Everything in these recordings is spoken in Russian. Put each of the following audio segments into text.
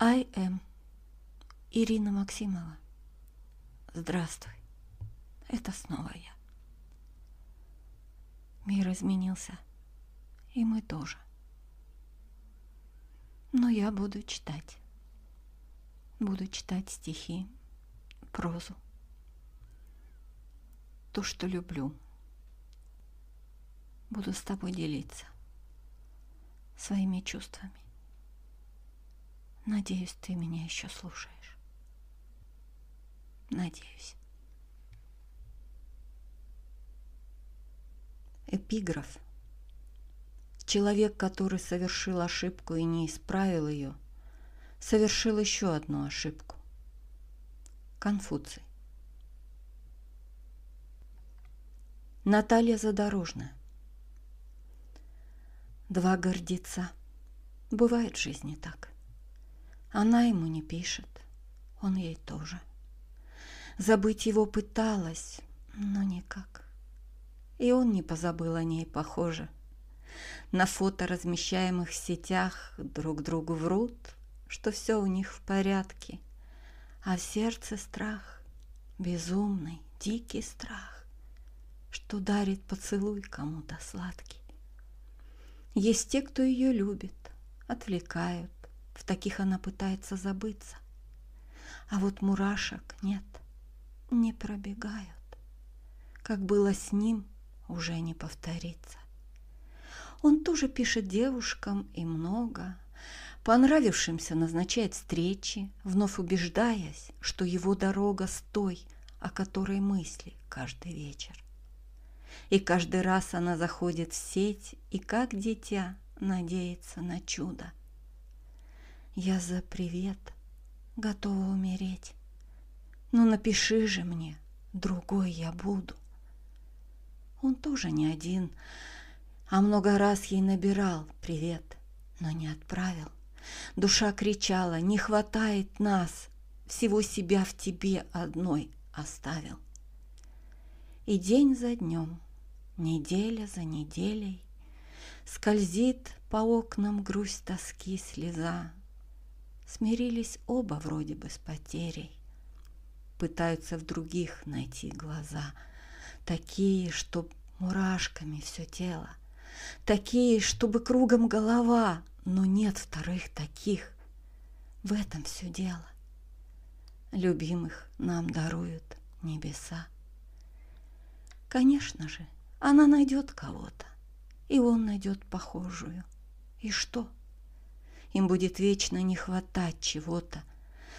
I am Ирина Максимова. Здравствуй. Это снова я. Мир изменился, и мы тоже. Но я буду читать. Буду читать стихи, прозу. То, что люблю. Буду с тобой делиться своими чувствами. Надеюсь, ты меня еще слушаешь. Надеюсь. Эпиграф. Человек, который совершил ошибку и не исправил ее, совершил еще одну ошибку. Конфуций. Наталья Задорожная. Два гордеца. Бывает в жизни так. Она ему не пишет, он ей тоже. Забыть его пыталась, но никак. И он не позабыл о ней, похоже. На фото, размещаемых в сетях, друг другу врут, что все у них в порядке. А в сердце страх, безумный, дикий страх, что дарит поцелуй кому-то сладкий. Есть те, кто ее любит, отвлекают, в таких она пытается забыться. А вот мурашек нет, не пробегают. Как было с ним, уже не повторится. Он тоже пишет девушкам и много. Понравившимся назначает встречи, вновь убеждаясь, что его дорога с той, о которой мысли каждый вечер. И каждый раз она заходит в сеть и, как дитя, надеется на чудо. Я за привет готова умереть. Но ну, напиши же мне, другой я буду. Он тоже не один, а много раз ей набирал привет, но не отправил. Душа кричала, не хватает нас, всего себя в тебе одной оставил. И день за днем неделя за неделей Скользит по окнам грусть тоски слеза. Смирились оба вроде бы с потерей, Пытаются в других найти глаза, Такие, чтоб мурашками все тело, Такие, чтобы кругом голова, Но нет вторых таких. В этом все дело. Любимых нам даруют небеса. Конечно же, она найдет кого-то, и он найдет похожую. И что? Им будет вечно не хватать чего-то.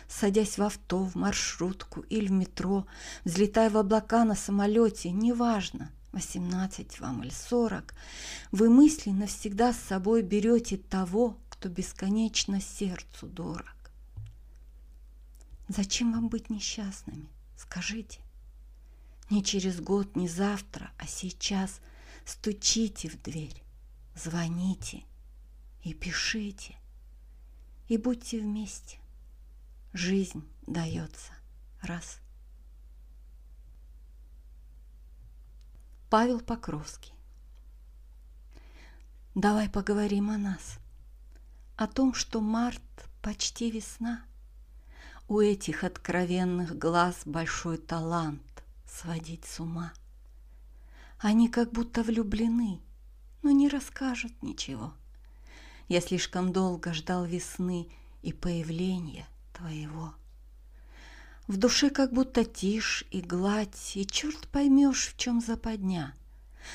Садясь в авто, в маршрутку или в метро, взлетая в облака на самолете, неважно, 18 вам или 40, вы мысленно всегда с собой берете того, кто бесконечно сердцу дорог. Зачем вам быть несчастными? Скажите. Не через год, не завтра, а сейчас стучите в дверь, звоните и пишите, и будьте вместе. Жизнь дается раз. Павел Покровский Давай поговорим о нас, о том, что март почти весна. У этих откровенных глаз большой талант сводить с ума. Они как будто влюблены, но не расскажут ничего. Я слишком долго ждал весны и появления твоего. В душе как будто тишь и гладь, и черт поймешь, в чем западня.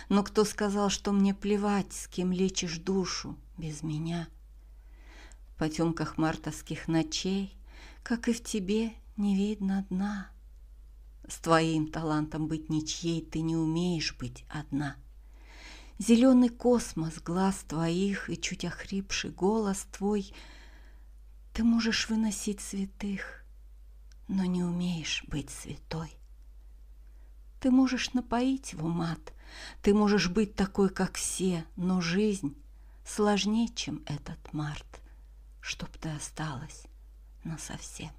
Но кто сказал, что мне плевать, с кем лечишь душу без меня? В потемках мартовских ночей, как и в тебе, не видно дна. С твоим талантом быть ничьей ты не умеешь быть одна. Зеленый космос глаз твоих и чуть охрипший голос твой Ты можешь выносить святых, но не умеешь быть святой. Ты можешь напоить в умат, ты можешь быть такой, как все, но жизнь сложнее, чем этот март, чтоб ты осталась насовсем.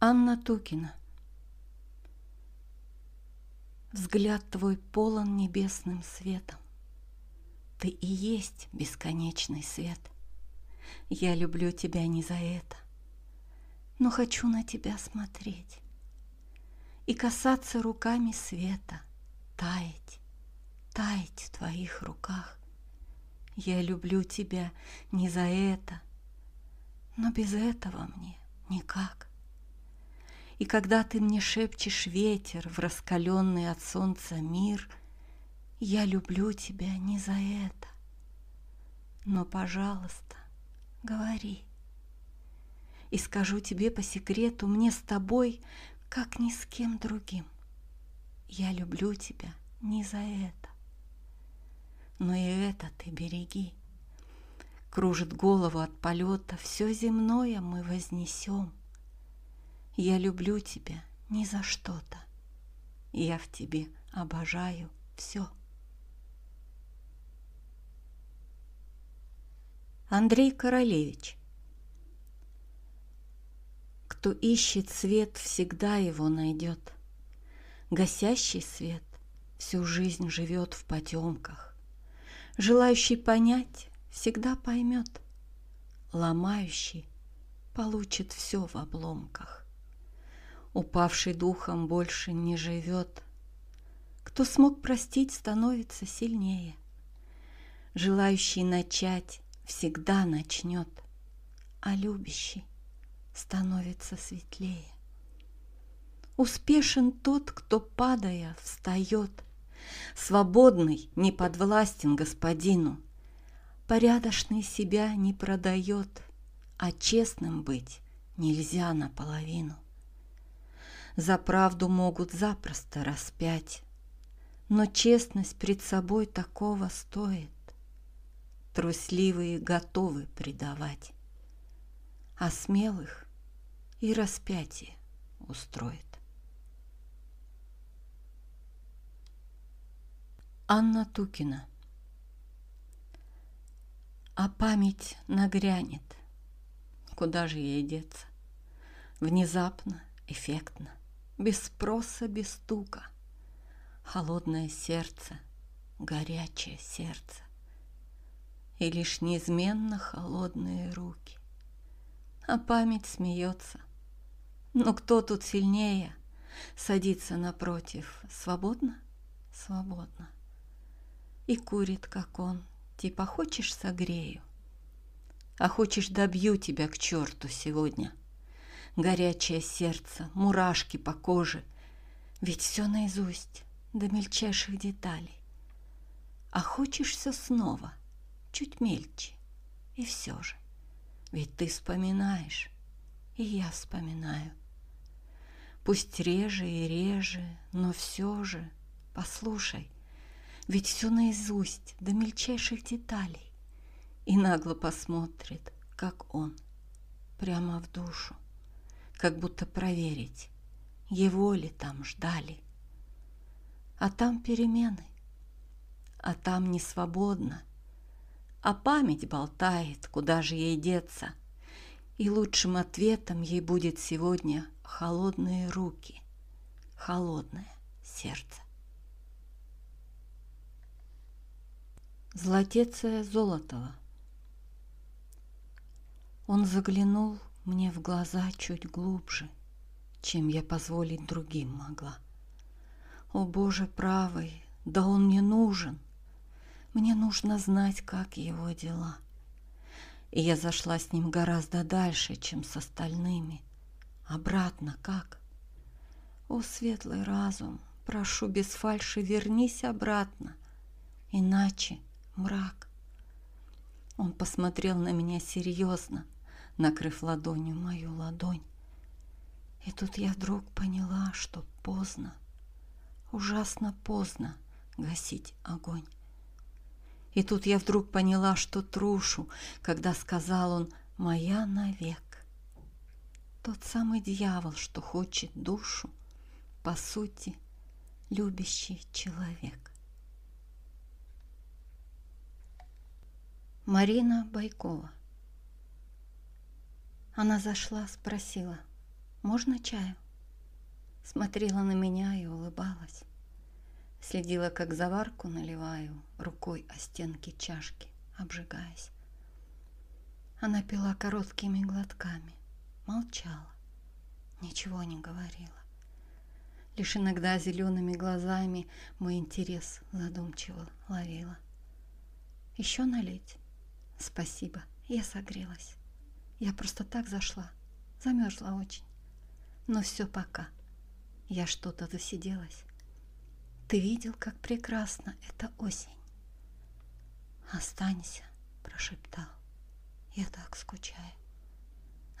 Анна Тукина Взгляд твой полон небесным светом. Ты и есть бесконечный свет. Я люблю тебя не за это, но хочу на тебя смотреть и касаться руками света, таять, таять в твоих руках. Я люблю тебя не за это, но без этого мне никак. И когда ты мне шепчешь ветер в раскаленный от солнца мир, я люблю тебя не за это. Но, пожалуйста, говори. И скажу тебе по секрету, мне с тобой, как ни с кем другим. Я люблю тебя не за это. Но и это ты береги. Кружит голову от полета, все земное мы вознесем. Я люблю тебя не за что-то. Я в тебе обожаю все. Андрей Королевич Кто ищет свет, всегда его найдет. Гасящий свет всю жизнь живет в потемках. Желающий понять всегда поймет. Ломающий получит все в обломках. Упавший духом больше не живет. Кто смог простить, становится сильнее. Желающий начать всегда начнет, а любящий становится светлее. Успешен тот, кто, падая, встает, Свободный, не подвластен господину, Порядочный себя не продает, А честным быть нельзя наполовину. За правду могут запросто распять, Но честность пред собой такого стоит. Трусливые готовы предавать, а смелых и распятие устроит. Анна Тукина. А память нагрянет, куда же ей деться? Внезапно, эффектно, без спроса, без стука. Холодное сердце, горячее сердце и лишь неизменно холодные руки. А память смеется. Но кто тут сильнее? Садится напротив. Свободно? Свободно. И курит, как он. Типа, хочешь, согрею? А хочешь, добью тебя к черту сегодня? Горячее сердце, мурашки по коже. Ведь все наизусть, до мельчайших деталей. А хочешь все снова? чуть мельче. И все же, ведь ты вспоминаешь, и я вспоминаю. Пусть реже и реже, но все же, послушай, ведь все наизусть до мельчайших деталей. И нагло посмотрит, как он, прямо в душу, как будто проверить, его ли там ждали. А там перемены, а там не свободно, а память болтает, куда же ей деться. И лучшим ответом ей будет сегодня холодные руки, холодное сердце. Златеция Золотова Он заглянул мне в глаза чуть глубже, чем я позволить другим могла. О, Боже правый, да он мне нужен — мне нужно знать, как его дела. И я зашла с ним гораздо дальше, чем с остальными. Обратно как? О, светлый разум, прошу без фальши, вернись обратно, иначе мрак. Он посмотрел на меня серьезно, накрыв ладонью мою ладонь. И тут я вдруг поняла, что поздно, ужасно поздно гасить огонь. И тут я вдруг поняла, что трушу, когда сказал он «моя навек». Тот самый дьявол, что хочет душу, по сути, любящий человек. Марина Байкова Она зашла, спросила, можно чаю? Смотрела на меня и улыбалась. Следила, как заварку наливаю рукой о стенки чашки, обжигаясь. Она пила короткими глотками, молчала, ничего не говорила. Лишь иногда зелеными глазами мой интерес задумчиво ловила. Еще налить? Спасибо, я согрелась. Я просто так зашла, замерзла очень. Но все пока. Я что-то засиделась. Ты видел, как прекрасно это осень? Останься, прошептал. Я так скучаю.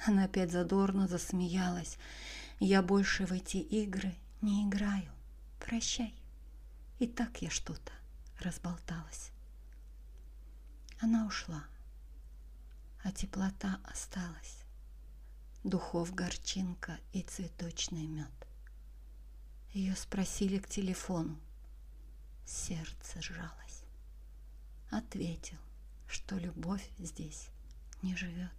Она опять задорно засмеялась. Я больше в эти игры не играю. Прощай. И так я что-то разболталась. Она ушла, а теплота осталась. Духов горчинка и цветочный мед. Ее спросили к телефону. Сердце сжалось. Ответил, что любовь здесь не живет.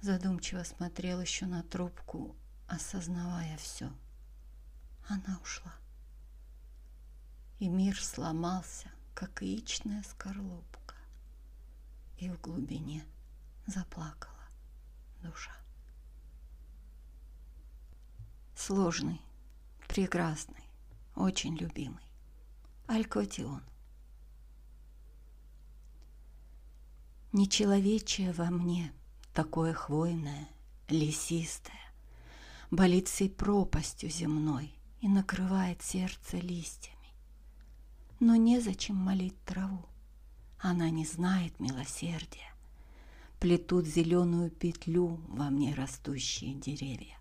Задумчиво смотрел еще на трубку, осознавая все. Она ушла. И мир сломался, как яичная скорлупка. И в глубине заплакала душа. Сложный, прекрасный, очень любимый. Алькотион. Нечеловечее во мне, такое хвойное, лесистое, болит всей пропастью земной и накрывает сердце листьями. Но незачем молить траву, она не знает милосердия. Плетут зеленую петлю во мне растущие деревья.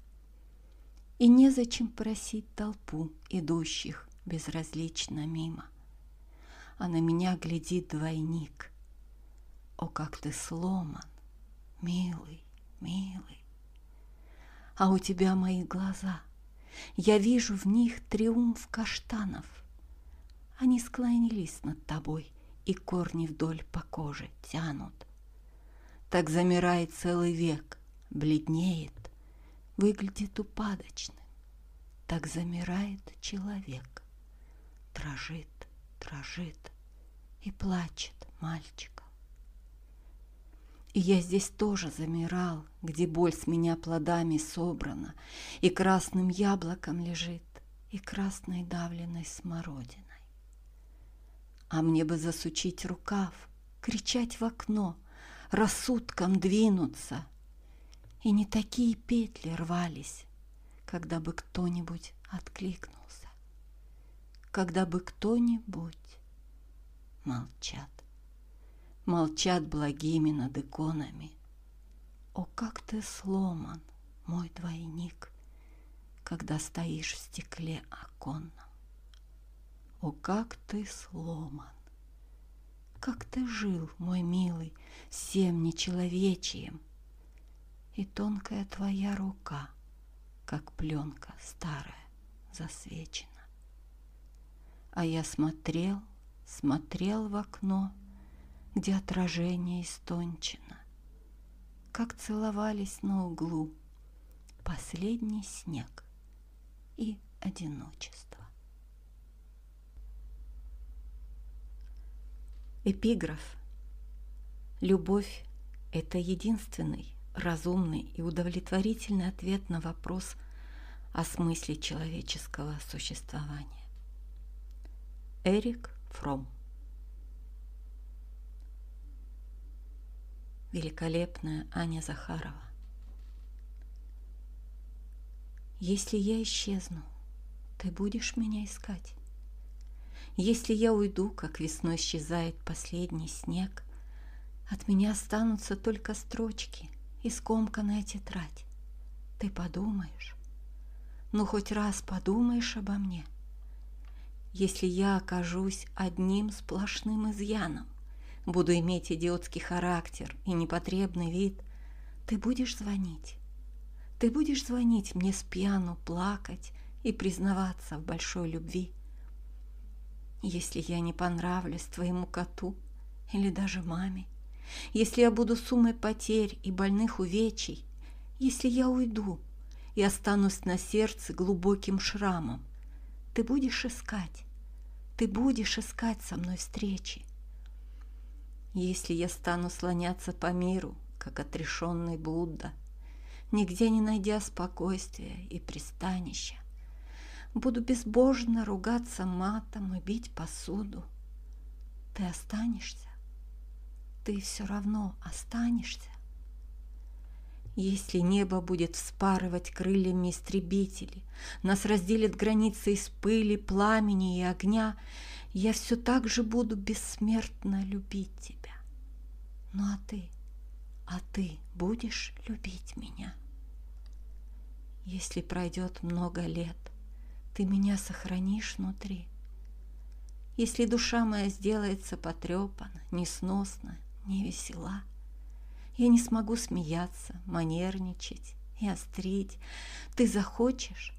И незачем просить толпу идущих безразлично мимо. А на меня глядит двойник. О, как ты сломан, милый, милый а у тебя мои глаза. Я вижу в них триумф каштанов. Они склонились над тобой, и корни вдоль по коже тянут. Так замирает целый век, бледнеет, выглядит упадочным. Так замирает человек, дрожит, дрожит и плачет мальчик. И я здесь тоже замирал, где боль с меня плодами собрана, И красным яблоком лежит, и красной давленной смородиной. А мне бы засучить рукав, кричать в окно, Рассудком двинуться. И не такие петли рвались, Когда бы кто-нибудь откликнулся, Когда бы кто-нибудь молчат молчат благими над иконами. О, как ты сломан, мой двойник, когда стоишь в стекле оконном. О, как ты сломан, как ты жил, мой милый, всем нечеловечием, и тонкая твоя рука, как пленка старая, засвечена. А я смотрел, смотрел в окно — где отражение истончено, как целовались на углу последний снег и одиночество. Эпиграф. Любовь – это единственный разумный и удовлетворительный ответ на вопрос о смысле человеческого существования. Эрик Фром великолепная Аня Захарова. Если я исчезну, ты будешь меня искать. Если я уйду, как весной исчезает последний снег, от меня останутся только строчки и скомканная тетрадь. Ты подумаешь, ну хоть раз подумаешь обо мне. Если я окажусь одним сплошным изъяном, буду иметь идиотский характер и непотребный вид, ты будешь звонить. Ты будешь звонить мне с пьяну, плакать и признаваться в большой любви. Если я не понравлюсь твоему коту или даже маме, если я буду суммой потерь и больных увечий, если я уйду и останусь на сердце глубоким шрамом, Ты будешь искать. Ты будешь искать со мной встречи. Если я стану слоняться по миру, как отрешенный Будда, нигде не найдя спокойствия и пристанища, буду безбожно ругаться матом и бить посуду, ты останешься? Ты все равно останешься? Если небо будет вспарывать крыльями истребители, нас разделят границы из пыли, пламени и огня, я все так же буду бессмертно любить тебя. Ну а ты, а ты будешь любить меня? Если пройдет много лет, ты меня сохранишь внутри. Если душа моя сделается потрепана, несносна, невесела, я не смогу смеяться, манерничать и острить. Ты захочешь,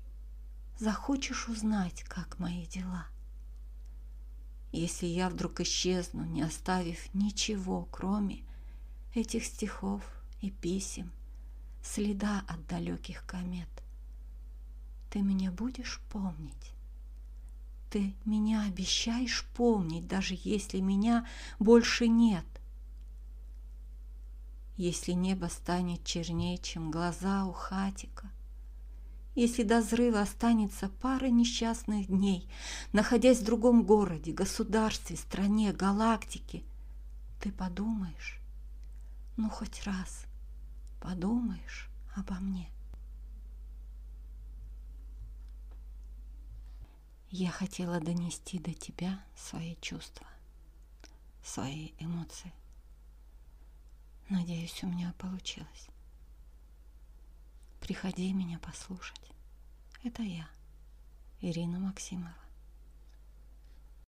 захочешь узнать, как мои дела. Если я вдруг исчезну, не оставив ничего, кроме этих стихов и писем, следа от далеких комет, ты меня будешь помнить? Ты меня обещаешь помнить, даже если меня больше нет. Если небо станет чернее, чем глаза у хатика, если до взрыва останется пара несчастных дней, находясь в другом городе, государстве, стране, галактике, ты подумаешь, ну хоть раз подумаешь обо мне. Я хотела донести до тебя свои чувства, свои эмоции. Надеюсь, у меня получилось. Приходи меня послушать. Это я, Ирина Максимова.